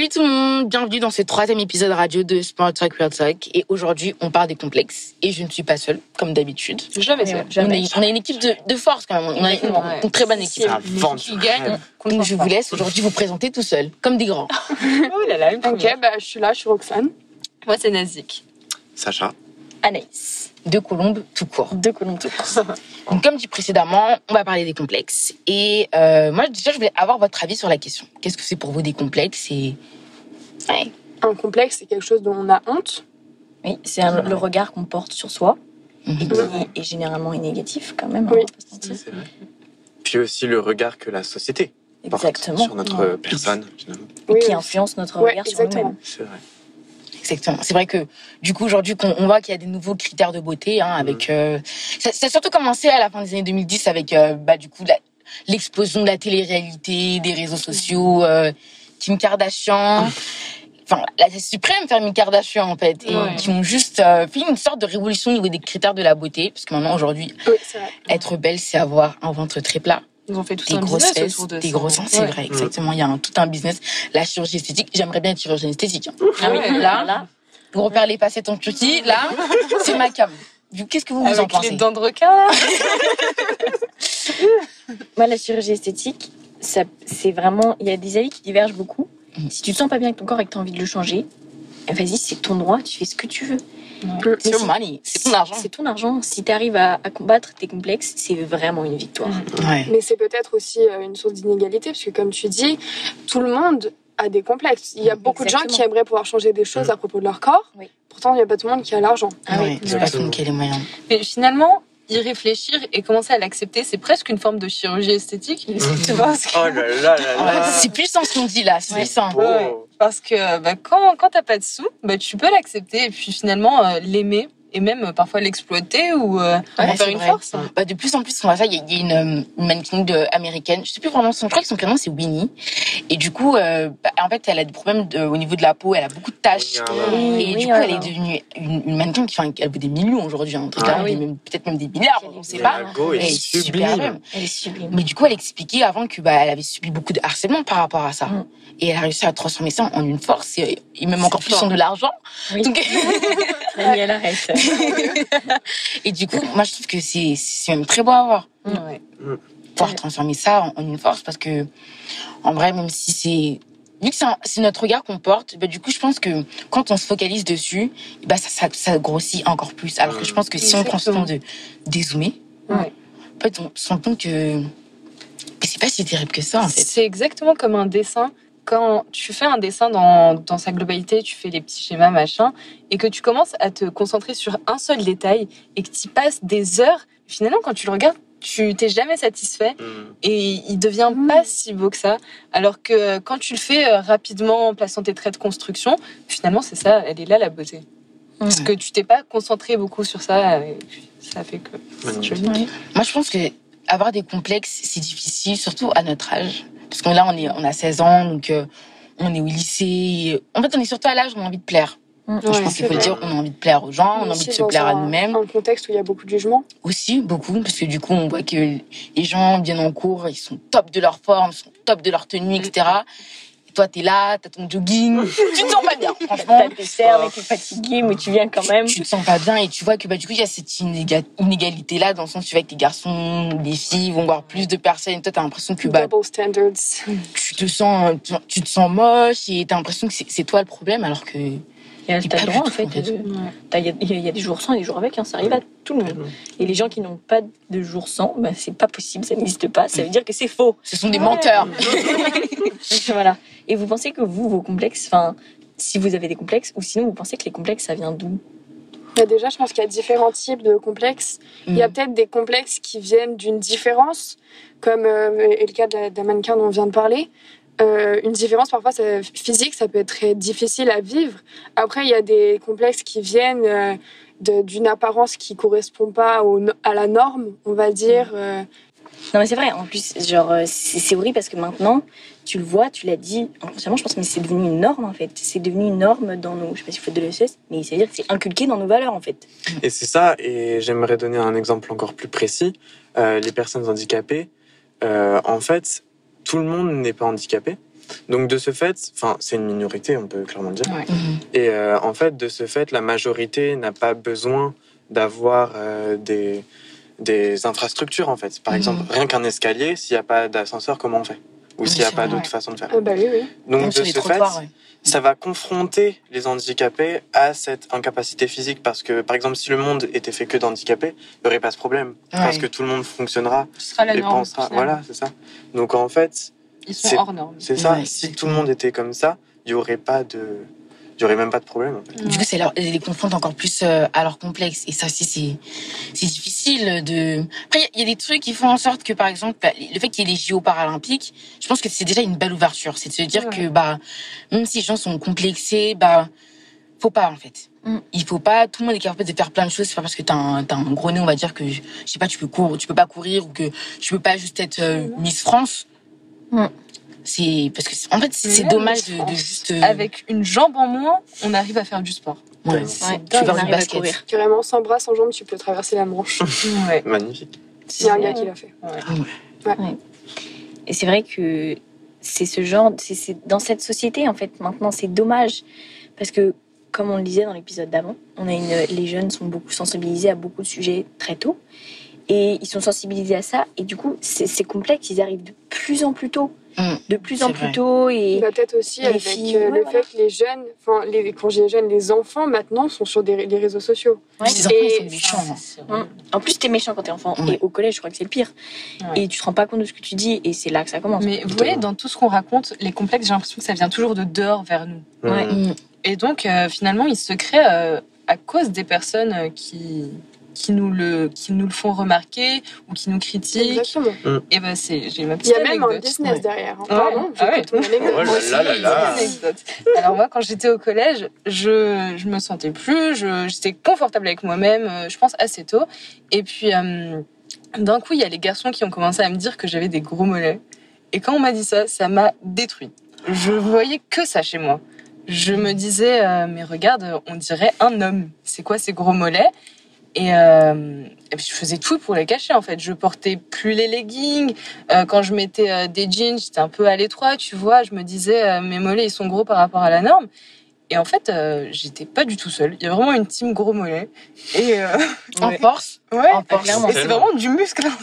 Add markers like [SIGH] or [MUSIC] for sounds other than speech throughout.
Salut tout le monde, bienvenue dans ce troisième épisode radio de Smart Talk Real Talk. Et aujourd'hui, on parle des complexes. Et je ne suis pas seule, comme d'habitude. Jamais seule. On, est- on a une équipe de, de force quand même. On a une, Ouais. une très bonne équipe. Ça vend Qui gagne. Donc je vous laisse aujourd'hui vous présenter tout seul, comme des grands. [LAUGHS] Oh là là, Ok, bah, je suis là, je suis Roxane. Moi, c'est Nazik. Sacha. Anaïs, De Colombes, tout court. de Colombes tout court. [LAUGHS] Donc comme dit précédemment, on va parler des complexes. Et euh, moi, déjà, je voulais avoir votre avis sur la question. Qu'est-ce que c'est pour vous des complexes et... Ouais. Un complexe, c'est quelque chose dont on a honte. Oui, c'est un- le regard qu'on porte sur soi et Mhm. qui est généralement est négatif quand même. hein, Oui. C'est vrai. Puis aussi le regard que la société porte sur notre personne, finalement. Et Oui, qui influence notre Ouais, regard sur nous-mêmes. C'est vrai. Exactement. C'est vrai que du coup aujourd'hui qu'on on voit qu'il y a des nouveaux critères de beauté hein, avec euh, ça, ça a surtout commencé à la fin des années 2010 avec euh, bah du coup l'explosion de la télé-réalité, des réseaux sociaux, euh, Kim Kardashian, enfin la suprême famille Kardashian en fait, et Ouais. qui ont juste euh, fait une sorte de révolution au niveau des critères de la beauté, parce que maintenant aujourd'hui Oui, être belle c'est avoir un ventre très plat, Ils ont fait tout des un grosses business fesses, autour de des ça. gros seins, c'est Ouais. vrai exactement. Il y a un, tout un business, la chirurgie esthétique. J'aimerais bien être chirurgienne esthétique. hein. Ah oui, Là, Là, refaire les facettes en Turquie, là, c'est ma cam. Vous, Qu'est-ce que vous, vous en Avec pensez? les dents de requin. [LAUGHS] moi, la chirurgie esthétique, ça, c'est vraiment. Il y a des avis qui divergent beaucoup. Mhm. Si tu te sens pas bien avec ton corps et que tu as envie de le changer, vas-y, c'est ton droit, tu fais ce que tu veux. C'est your money, c'est ton argent. C'est ton argent. Si tu arrives à, à combattre tes complexes, c'est vraiment une victoire. Ouais. Mais c'est peut-être aussi euh, une source d'inégalité, parce que comme tu dis, tout le monde a des complexes. Il y a beaucoup de gens qui aimeraient pouvoir changer des choses Mm. à propos de leur corps. Oui. Pourtant, il n'y a pas tout le monde qui a l'argent. Ah oui, c'est pas tout le monde qui a les moyens. Mais finalement, y réfléchir et commencer à l'accepter, c'est presque une forme de chirurgie esthétique. Tu vois, que- Oh là là là là. C'est puissant ce qu'on dit là, c'est Ouais. puissant. Parce que bah, quand, quand t'as pas de sous, bah, tu peux l'accepter et puis finalement euh, l'aimer et même euh, parfois l'exploiter ou euh, Ouais, en faire une vrai. force. Bah, de plus en plus, on voit ça. Il y a, il y a une, euh, une mannequin de, américaine. Je sais plus vraiment son. Je crois que son prénom c'est Winnie. Et du coup, euh, bah, en fait, elle a des problèmes de- au niveau de la peau. Elle a beaucoup de taches. Oui, Et oui, du coup, elle est devenue une, une mannequin qui fait, elle vaut des millions aujourd'hui. hein. Ah peut-être même des milliards. On sait Mais pas. Go Elle est sublime. Elle est sublime. Mais du coup, elle expliquait avant que bah, elle avait subi beaucoup de harcèlement par rapport à ça. Mm. Et elle a réussi à transformer ça en une force et, et même encore plus fort. en de l'argent. Oui. Donc- [LAUGHS] Daniel, arrête. [LAUGHS] et du coup, moi, je trouve que c'est c'est même très beau à voir. Ouais. Pouvoir transformer ça en, en une force parce que, en vrai, même si c'est. Vu que c'est notre regard qu'on porte, bah, du coup, je pense que quand on se focalise dessus, bah, ça, ça, ça grossit encore plus. Alors que je pense que si on prend ce temps de dézoomer, Ouais. en fait, on se rend compte que, que c'est pas si terrible que ça, en fait. C'est exactement comme un dessin. Quand tu fais un dessin dans, dans sa globalité, tu fais les petits schémas, machin, et que tu commences à te concentrer sur un seul détail et que tu passes des heures, finalement, quand tu le regardes, tu t'es jamais satisfait Mm. et il devient pas si beau que ça. Alors que euh, quand tu le fais euh, rapidement en plaçant tes traits de construction, finalement, c'est ça, elle est là la beauté. Parce que tu t'es pas concentré beaucoup sur ça, et ça fait que c'est joli. Moi, je pense que avoir des complexes, c'est difficile, surtout à notre âge. Parce que là, on, est, on a 16 ans, donc euh, on est au lycée. En fait, on est surtout à l'âge où on a envie de plaire. Mm. je pense qu'il faut dire, on a envie de plaire aux gens, on a envie de se plaire à nous-mêmes. Un contexte où il y a beaucoup de jugements. Aussi, beaucoup, parce que du coup, on voit que les gens viennent en cours, ils sont top de leur forme, ils sont top de leur tenue, etc. Et toi, t'es là, t'as ton jogging, [LAUGHS] tu te sens pas bien, franchement. T'as tes cernes et t'es fatigué, mais tu viens quand même. Tu te sens pas bien et tu vois que bah, du coup, il y a cette inéga- inégalité-là, dans le sens où tu vas avec les garçons, les filles vont voir plus de personnes, et toi, t'as l'impression que bah, Double standards. tu te sens tu, te sens moche et t'as l'impression que c'est toi le problème alors que t'as le droit, en fait. Il y, a- y y des jours sans et des jours avec, hein, ça arrive à tout le monde. Et les gens qui n'ont pas de jours sans, bah, c'est pas possible, ça n'existe pas. Ça veut dire que c'est faux. ce sont des menteurs. [LAUGHS] [LAUGHS] voilà. Et vous pensez que vous, vos complexes, enfin, si vous avez des complexes, ou sinon vous pensez que les complexes, ça vient d'où? Mais déjà, je pense qu'il y a différents types de complexes. Il y a Mm. peut-être des complexes qui viennent d'une différence, comme euh, est le cas de la, de la mannequin dont on vient de parler. Euh, une différence parfois ça- physique, ça peut être très difficile à vivre. Après, il y a des complexes qui viennent euh, d'une apparence qui correspond pas au à la norme, on va dire. euh, Non, mais c'est vrai. En plus, genre, euh, c'est horrible parce que maintenant, tu le vois, tu l'as dit inconsciemment, je pense, mais c'est devenu une norme en fait. C'est devenu une norme dans nos. Je sais pas si vous faites de l'ESS, mais c'est-à-dire que c'est inculqué dans nos valeurs en fait. Et c'est ça, et j'aimerais donner un exemple encore plus précis. Euh, les personnes handicapées, euh, en fait, tout le monde n'est pas handicapé. Donc de ce fait, enfin c'est une minorité, on peut clairement dire. Ouais. Mhm. Et euh, en fait, de ce fait, la majorité n'a pas besoin d'avoir euh, des, des infrastructures, en fait. Par Mhm. exemple, rien qu'un escalier, s'il n'y a pas d'ascenseur, comment on fait? Ou s'il n'y a pas d'autre ouais. façon de faire. Ah bah oui, oui. Donc Même de ce fait, ouais. ça va confronter les handicapés à cette incapacité physique. Parce que, par exemple, si le monde était fait que d'handicapés, il n'y aurait pas ce problème. Parce que tout le monde fonctionnera Ce sera la et norme. pensera. Voilà, c'est ça. Donc en fait, Ils sont c'est- hors norme. c'est ça. Ouais, si tout le monde était comme ça, il n'y aurait pas de. Il y aurait même pas de problème. En fait. Du coup, c'est leur- les confronte encore plus euh, à leur complexe. Et ça aussi, c'est c'est difficile de. Après, il y a des trucs qui font en sorte que, par exemple, bah, le fait qu'il y ait les JO paralympiques, je pense que c'est déjà une belle ouverture. C'est de se dire Ouais. que, bah, même si les gens sont complexés, bah, faut pas, en fait. Mm. Il faut pas. Tout le monde est capable de faire plein de choses. C'est pas parce que t'as un, t'as un gros nez, on va dire que, je sais pas, tu peux courir, tu peux pas courir ou que tu peux pas juste être euh, Miss France. Mm. C'est parce que, c'est- en fait, c'est c'est dommage de, juste. euh, Avec une jambe en moins, on arrive à faire du sport. ouais, C'est Ouais, tu faire du à basket. courir. Carrément, sans bras, sans jambes, tu peux traverser la Manche. [LAUGHS] Ouais. Magnifique. Il y a un gars qui l'a fait. Et c'est vrai que c'est ce genre, c'est- c'est dans cette société en fait. Maintenant, c'est dommage parce que, comme on le disait dans l'épisode d'avant, on a une, les jeunes sont beaucoup sensibilisés à beaucoup de sujets très tôt, et ils sont sensibilisés à ça. Et du coup, c'est c'est complexe. Ils arrivent de plus en plus tôt. De plus en vrai. plus tôt, et Bah, peut-être aussi avec filles, euh, ouais, le voilà. fait que les jeunes, enfin, les, quand je dis jeunes, les enfants maintenant sont sur des, les réseaux sociaux. Ouais. Les enfants, ils Et- sont méchants. hein. C'est Hum. En plus, t'es méchant quand t'es enfant. Ouais. Et au collège, je crois que c'est le pire. Ouais. Et tu te rends pas compte de ce que tu dis, et c'est là que ça commence. Mais vous voyez, dans tout ce qu'on raconte, les complexes, j'ai l'impression que ça vient toujours de dehors vers nous. Ouais. Mmh. Mm. Et donc, euh, finalement, ils se créent euh, à cause des personnes qui, qui, nous le, qui nous le font remarquer ou qui nous critiquent. Exactement. Et ben, c'est, j'ai ma Il petite y a même un anecdote. business Ouais. derrière. hein. Ouais. Pardon, Ah ouais. anecdote. Oh anecdote. Alors moi, quand j'étais au collège, je je me sentais plus, je j'étais confortable avec moi-même, euh, je pense assez tôt. Et puis euh, d'un coup, il y a les garçons qui ont commencé à me dire que j'avais des gros mollets. Et quand on m'a dit ça, ça m'a détruit. Je voyais que ça chez moi. Je me disais, euh, mais regarde, on dirait un homme. C'est quoi ces gros mollets? Et, euh, et puis je faisais tout pour les cacher en fait. Je portais plus les leggings. Euh, quand je mettais euh, des jeans, j'étais un peu à l'étroit, tu vois. Je me disais euh, mes mollets ils sont gros par rapport à la norme. Et en fait, euh, j'étais pas du tout seule. Il y a vraiment une team gros mollets. Et euh, En force, ouais, En force. clairement. Et c'est vraiment du muscle. hein. [LAUGHS]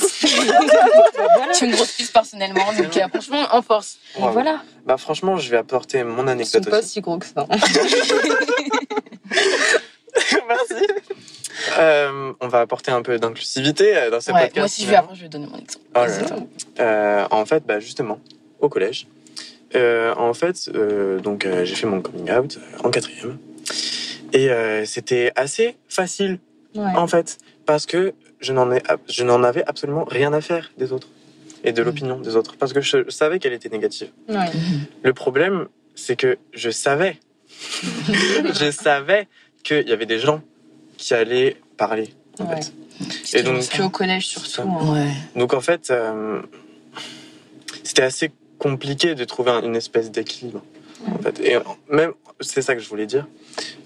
je suis une grosse puce personnellement, donc euh, franchement, en force. Et voilà. Bah franchement, je vais apporter mon Ils sont anecdote pas aussi. si gros que ça. [LAUGHS] [LAUGHS] Merci. Euh, on va apporter un peu d'inclusivité euh, dans ce Ouais, podcast. moi aussi, je vais après, je vais donner mon exemple. Oh là là. Euh, en fait, bah, justement, au collège, euh, en fait, euh, donc euh, j'ai fait mon coming out en quatrième, et euh, c'était assez facile Ouais. en fait, parce que je n'en ai, je n'en avais absolument rien à faire des autres et de Mhm. l'opinion des autres, parce que je savais qu'elle était négative. Ouais. Mhm. Le problème, c'est que je savais, [LAUGHS] je savais qu'il y avait des gens qui allaient parler. En Ouais. fait. C'est Et donc, Puis au collège surtout. hein. Ouais. Donc en fait, euh, c'était assez compliqué de trouver un- une espèce d'équilibre. En fait. Et même, c'est ça que je voulais dire.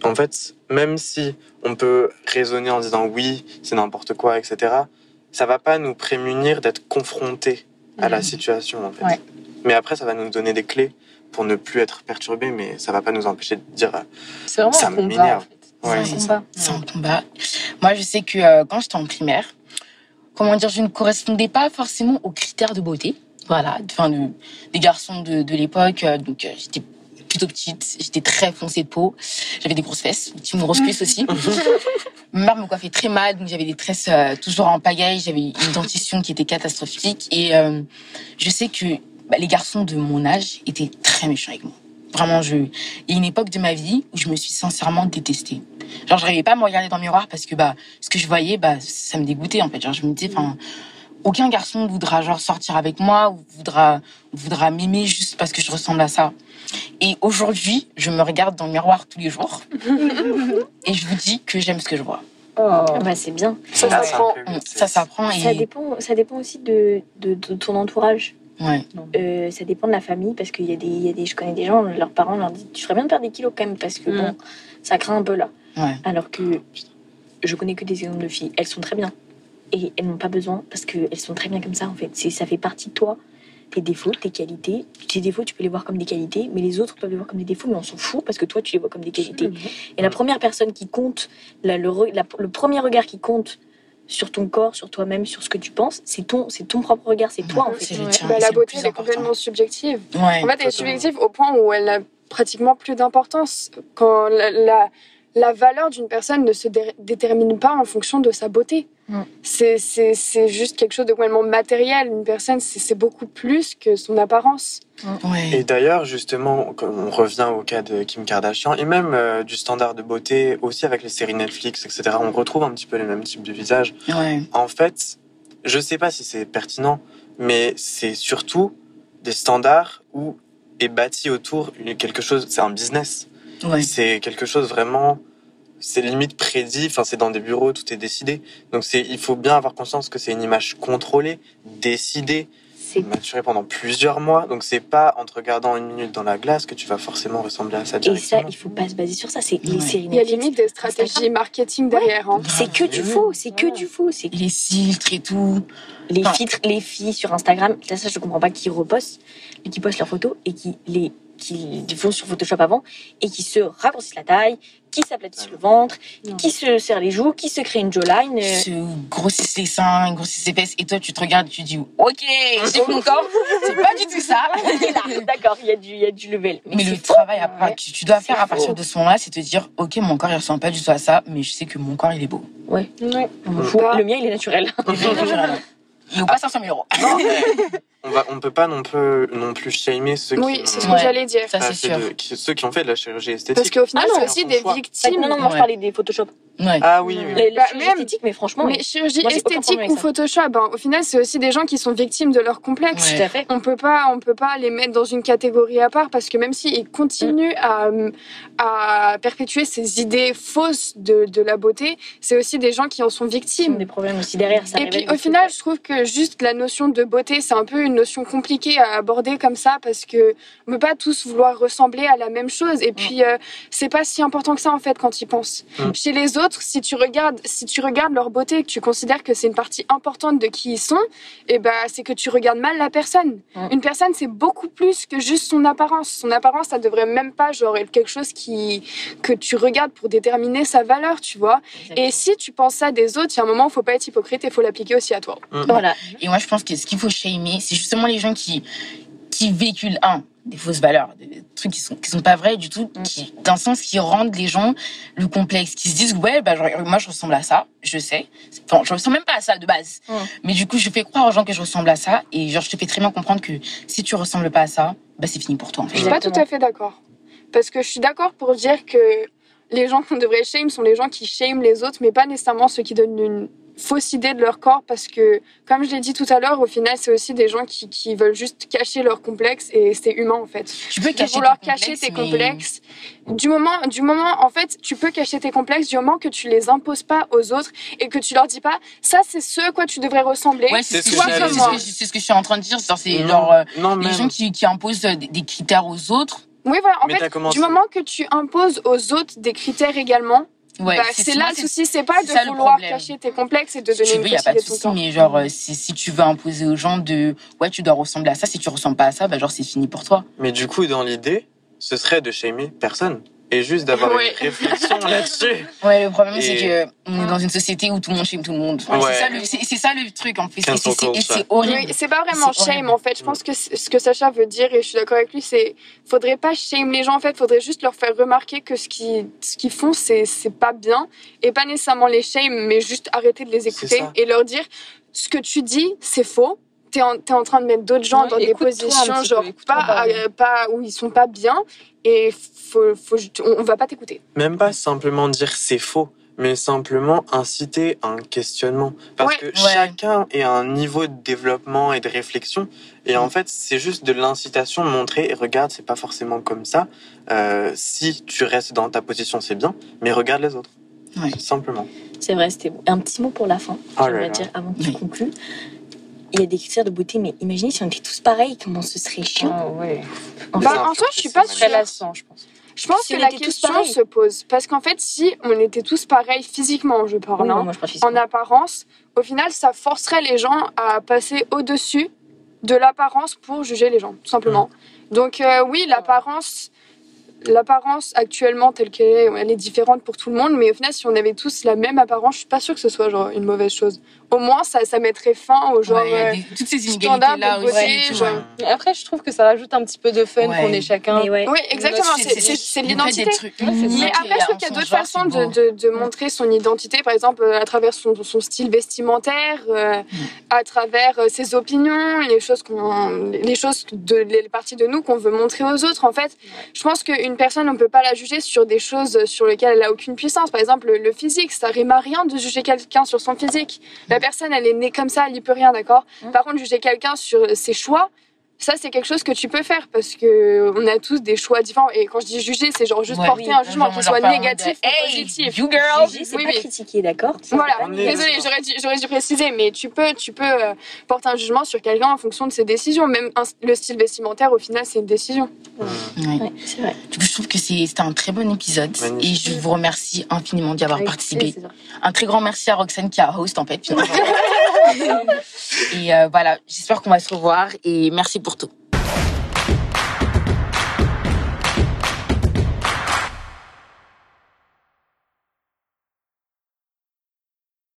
En fait, même si on peut raisonner en disant oui, c'est n'importe quoi, etc., ça va pas nous prémunir d'être confrontés à la Mhm. situation. En fait. Ouais. Mais après, ça va nous donner des clés pour ne plus être perturbés, mais ça va pas nous empêcher de dire euh, C'est vraiment Ça un combat. m'énerve. En fait. Ouais, c'est un c'est combat. C'est un combat. Moi, je sais que euh, quand j'étais en primaire, comment dire, je ne correspondais pas forcément aux critères de beauté. Voilà, enfin, de, des garçons de, de l'époque. euh, donc, euh, j'étais plutôt petite, j'étais très foncée de peau, j'avais des grosses fesses, une grosse cuisse aussi. [LAUGHS] Ma mère me coiffait très mal, donc j'avais des tresses euh, toujours en pagaille, j'avais une dentition qui était catastrophique. Et euh, je sais que bah, les garçons de mon âge étaient très méchants avec moi. Vraiment, je... il y a une époque de ma vie où je me suis sincèrement détestée. Genre, je n'arrivais pas à me regarder dans le miroir parce que bah, ce que je voyais, bah, ça me dégoûtait en fait. Genre, je me disais, enfin, aucun garçon voudra genre sortir avec moi ou voudra voudra m'aimer juste parce que je ressemble à ça. Et aujourd'hui, je me regarde dans le miroir tous les jours [LAUGHS] et je vous dis que j'aime ce que je vois. Oh. Ah bah, c'est bien. Ça s'apprend. Ça s'apprend Ça dépend, ça dépend aussi de, de, de ton entourage. Ouais. Euh, ça dépend de la famille parce qu'il y, a des- il y a des, je connais des gens, leurs parents leur disent Tu ferais bien de perdre des kilos quand même parce que Mm. bon, ça craint un peu là. Ouais. Alors que je connais que des exemples de filles, elles sont très bien et elles n'ont pas besoin parce qu'elles sont très bien comme ça en fait. C'est, ça fait partie de toi. tes défauts, tes qualités. Tes défauts, tu peux les voir comme des qualités, mais les autres peuvent les voir comme des défauts, mais on s'en fout parce que toi, tu les vois comme des qualités. Et la première personne qui compte, la- le, re- la- le premier regard qui compte sur ton corps, sur toi-même, sur ce que tu penses, c'est ton, c'est ton propre regard, c'est toi en fait. Ouais. Bah, la beauté, elle est complètement subjective. Ouais. En fait, elle est subjective au point où elle a pratiquement plus d'importance. Quand la, la, la valeur d'une personne ne se dé- détermine pas en fonction de sa beauté. Mm. C'est- juste quelque chose de complètement matériel. Une personne, c'est beaucoup plus que son apparence. Ouais. Et d'ailleurs, justement, quand on revient au cas de Kim Kardashian et même euh, du standard de beauté aussi avec les séries Netflix, etc. On retrouve un petit peu les mêmes types de visages. Ouais. En fait, je sais pas si c'est pertinent, mais c'est surtout des standards où est bâti autour quelque chose. C'est un business. Ouais. C'est quelque chose vraiment. C'est limite prédit. Enfin, c'est dans des bureaux, tout est décidé. Donc, c'est. Il faut bien avoir conscience que c'est une image contrôlée, décidée, C'est maturée pendant plusieurs mois. Donc, c'est pas en te regardant une minute dans la glace que tu vas forcément ressembler à ça et ça, directement. il faut pas se baser sur ça. C'est les Ouais. séries Il y a limite des stratégies Instagram. marketing derrière. hein. C'est que du Oui. faux, c'est que Ouais. du faux. C'est Les filtres et tout. les Enfin- filtres, les filles sur Instagram. Ça, ça, je comprends pas qui repostent, mais qui postent leurs photos et qui les qui font sur Photoshop avant et qui se raccourcissent la taille, qui s'aplatissent le ventre, Non. qui se serrent les joues, qui se créent une jawline. euh, Se grossissent les seins, grossissent les fesses. Et toi, tu te regardes, tu dis, ok, j'ai mon corps. [LAUGHS] C'est pas du tout ça. [LAUGHS] D'accord, il y a du, il y a du level. Mais le faux. travail à- Ouais. que tu dois faire à partir de ce moment-là, c'est te dire, ok, mon corps il ressemble pas du tout à ça, mais je sais que mon corps il est beau. Ouais. On m'en fout. Bah. Le mien, il est naturel. Il [LAUGHS] vaut pas 500 000 euros. On va, on peut pas non plus, non plus shamer ceux Oui, qui, c'est ce ont que Ouais. j'allais dire. Ça, pas c'est fait sûr. de- qui- ceux qui ont fait de la chirurgie esthétique. Parce qu'au final, Ah non, c'est aussi des choix. victimes. non, non, moi, je parlais des Photoshop. Ouais. Ah oui, oui. Les, Bah, même- mais franchement, Mais oui. chirurgie Moi, esthétique ou. Photoshop, hein, au final, c'est aussi des gens qui sont victimes de leur complexe. Ouais. tout à fait. On peut pas, on peut pas les mettre dans une catégorie à part parce que même s'ils continuent à, à perpétuer ces idées fausses de, de la beauté, c'est aussi des gens qui en sont Ils ont victimes. des problèmes aussi derrière. Ça Et puis au final, je trouve que juste la notion de beauté, c'est un peu une notion compliquée à aborder comme ça parce que on peut pas tous vouloir ressembler à la même chose. Et puis euh, c'est pas si important que ça en fait quand ils pensent. Mm. Chez les autres, si tu regardes, si tu regardes leur beauté et que tu considères que c'est une partie importante de qui ils sont, et ben c'est que tu regardes mal la personne. Mm. Une personne, c'est beaucoup plus que juste son apparence. Son apparence, ça devrait même pas genre être quelque chose qui que tu regardes pour déterminer sa valeur, tu vois. Et si tu penses ça des autres, il y a un moment, faut pas être hypocrite et faut l'appliquer aussi à toi. Voilà. Et moi, je pense que ce qu'il faut shamer, c'est justement les gens qui, qui véhiculent, un, des fausses valeurs, des trucs qui sont, qui sont pas vrais du tout, Mm. qui, d'un sens, qui rendent les gens le complexe, qui se disent, ouais, bah, genre, moi, je ressemble à ça, je sais. Enfin, je ressemble même pas à ça de base. Mm. Mais du coup, je fais croire aux gens que je ressemble à ça, et genre, je te fais très bien comprendre que si tu ressembles pas à ça, bah, c'est fini pour toi, en Je fait. suis pas tout à fait d'accord. Parce que je suis d'accord pour dire que les gens qu'on devrait shame sont les gens qui shame les autres, mais pas nécessairement ceux qui donnent une fausse idée de leur corps. Parce que, comme je l'ai dit tout à l'heure, au final, c'est aussi des gens qui, qui veulent juste cacher leur complexe et c'est humain en fait. Tu peux De cacher vouloir tes cacher tes mais- complexes. Du moment, du moment, en fait, tu peux cacher tes complexes du moment que tu les imposes pas aux autres et que tu leur dis pas, ça c'est ce à quoi tu devrais ressembler. Ouais, c'est ce, ce ce que je- suis en train de dire. C'est Non, genre, euh, non, les gens qui, qui imposent euh, des, des critères aux autres. Oui, voilà. En Mais fait, commencé- du moment que tu imposes aux autres des critères également, Ouais, Bah, c'est là le souci, c'est pas de vouloir cacher tes complexes et de Si donner tu une veux, il n'y a pas de souci, mais genre, euh, si, si tu veux imposer aux gens de ouais, tu dois ressembler à ça, si tu ressembles pas à ça, bah, genre, c'est fini pour toi. Mais du coup, dans l'idée, ce serait de shamer personne. Et juste d'avoir Ouais. une réflexion [LAUGHS] là-dessus. Ouais, le problème, Et- c'est que on est dans une société où tout le monde shame tout le monde. Ouais. C'est ça, le- c'est c'est ça le truc, en fait. C'est- horrible. Oui, c'est pas vraiment horrible. shame en fait. Je pense que ce que Sacha veut dire, et je suis d'accord avec lui, c'est faudrait pas shame les gens en fait, faudrait juste leur faire remarquer que ce qu'ils ce qu'ils font, c'est c'est pas bien. Et pas nécessairement les shame, mais juste arrêter de les écouter et leur dire ce que tu dis, c'est faux. T'es en, t'es en train de mettre d'autres gens Ouais, dans des positions genre peu, écoute-toi pas, pas. euh, pas où ils sont pas bien et faut, faut, on, on va pas t'écouter. Même pas simplement dire c'est faux, mais simplement inciter à un questionnement. Parce Ouais. que Ouais. chacun est à un niveau de développement et de réflexion. Et en fait, c'est juste de l'incitation de montrer, regarde, c'est pas forcément comme ça. Euh, si tu restes dans ta position, c'est bien, mais regarde les autres. Simplement. C'est vrai, c'était bon. Un petit mot pour la fin, Oh là j'aimerais là. dire, avant que Oui. tu conclues. Il y a des critères de beauté, mais imaginez si on était tous pareils, comment ce serait chiant. Ah ouais. Bah, en soi, je suis pas sûre. lassant, je pense. Je pense Si que la question se pose parce qu'en fait, si on était tous pareils physiquement, je parle, oui, hein, non, moi je préfère en apparence, au final, ça forcerait les gens à passer au-dessus de l'apparence pour juger les gens, tout simplement. Donc euh, oui, l'apparence, l'apparence actuellement telle qu'elle est, elle est différente pour tout le monde, mais au final, si on avait tous la même apparence, je suis pas sûre que ce soit genre une mauvaise chose. Au moins, ça, ça mettrait fin au genre Ouais, euh, des- toutes ces aussi. genre. vois. Mais Après, je trouve que ça rajoute un petit peu de fun Ouais. qu'on est chacun. Ouais. Oui, exactement, C'est- l'identité. Mais après, je trouve qu'il y a d'autres façons de, de, de montrer son identité, par exemple euh, à travers son, son style vestimentaire, euh, à travers ses opinions, les choses, qu'on, les choses de les parties de nous qu'on veut montrer aux autres. En fait, je pense qu'une personne, on peut pas la juger sur des choses sur lesquelles elle a aucune puissance. Par exemple, le, physique, ça rime à rien de juger quelqu'un sur son physique. La personne, elle est née comme ça, elle y peut rien, d'accord? Mm. Par contre, juger quelqu'un sur ses choix. Ça, c'est quelque chose que tu peux faire parce que on a tous des choix différents. Et quand je dis juger, c'est genre juste Ouais. porter Oui, un jugement, genre soit négatif ou hey, positif. You girl. Juger, c'est Oui, pas oui. critiquer, d'accord? Voilà, désolé, j'aurais dû, j'aurais dû préciser, mais tu peux, tu peux euh, porter un jugement sur quelqu'un en fonction de ses décisions. Même un- le style vestimentaire, au final, c'est une décision. Ouais. Ouais, c'est vrai. Du coup, je trouve que c'est- c'était un très bon épisode Magnifique. et je vous remercie infiniment d'y avoir participé. Un très grand merci à Roxane qui a host en fait. [LAUGHS] et euh, voilà, j'espère qu'on va se revoir et merci pour tout.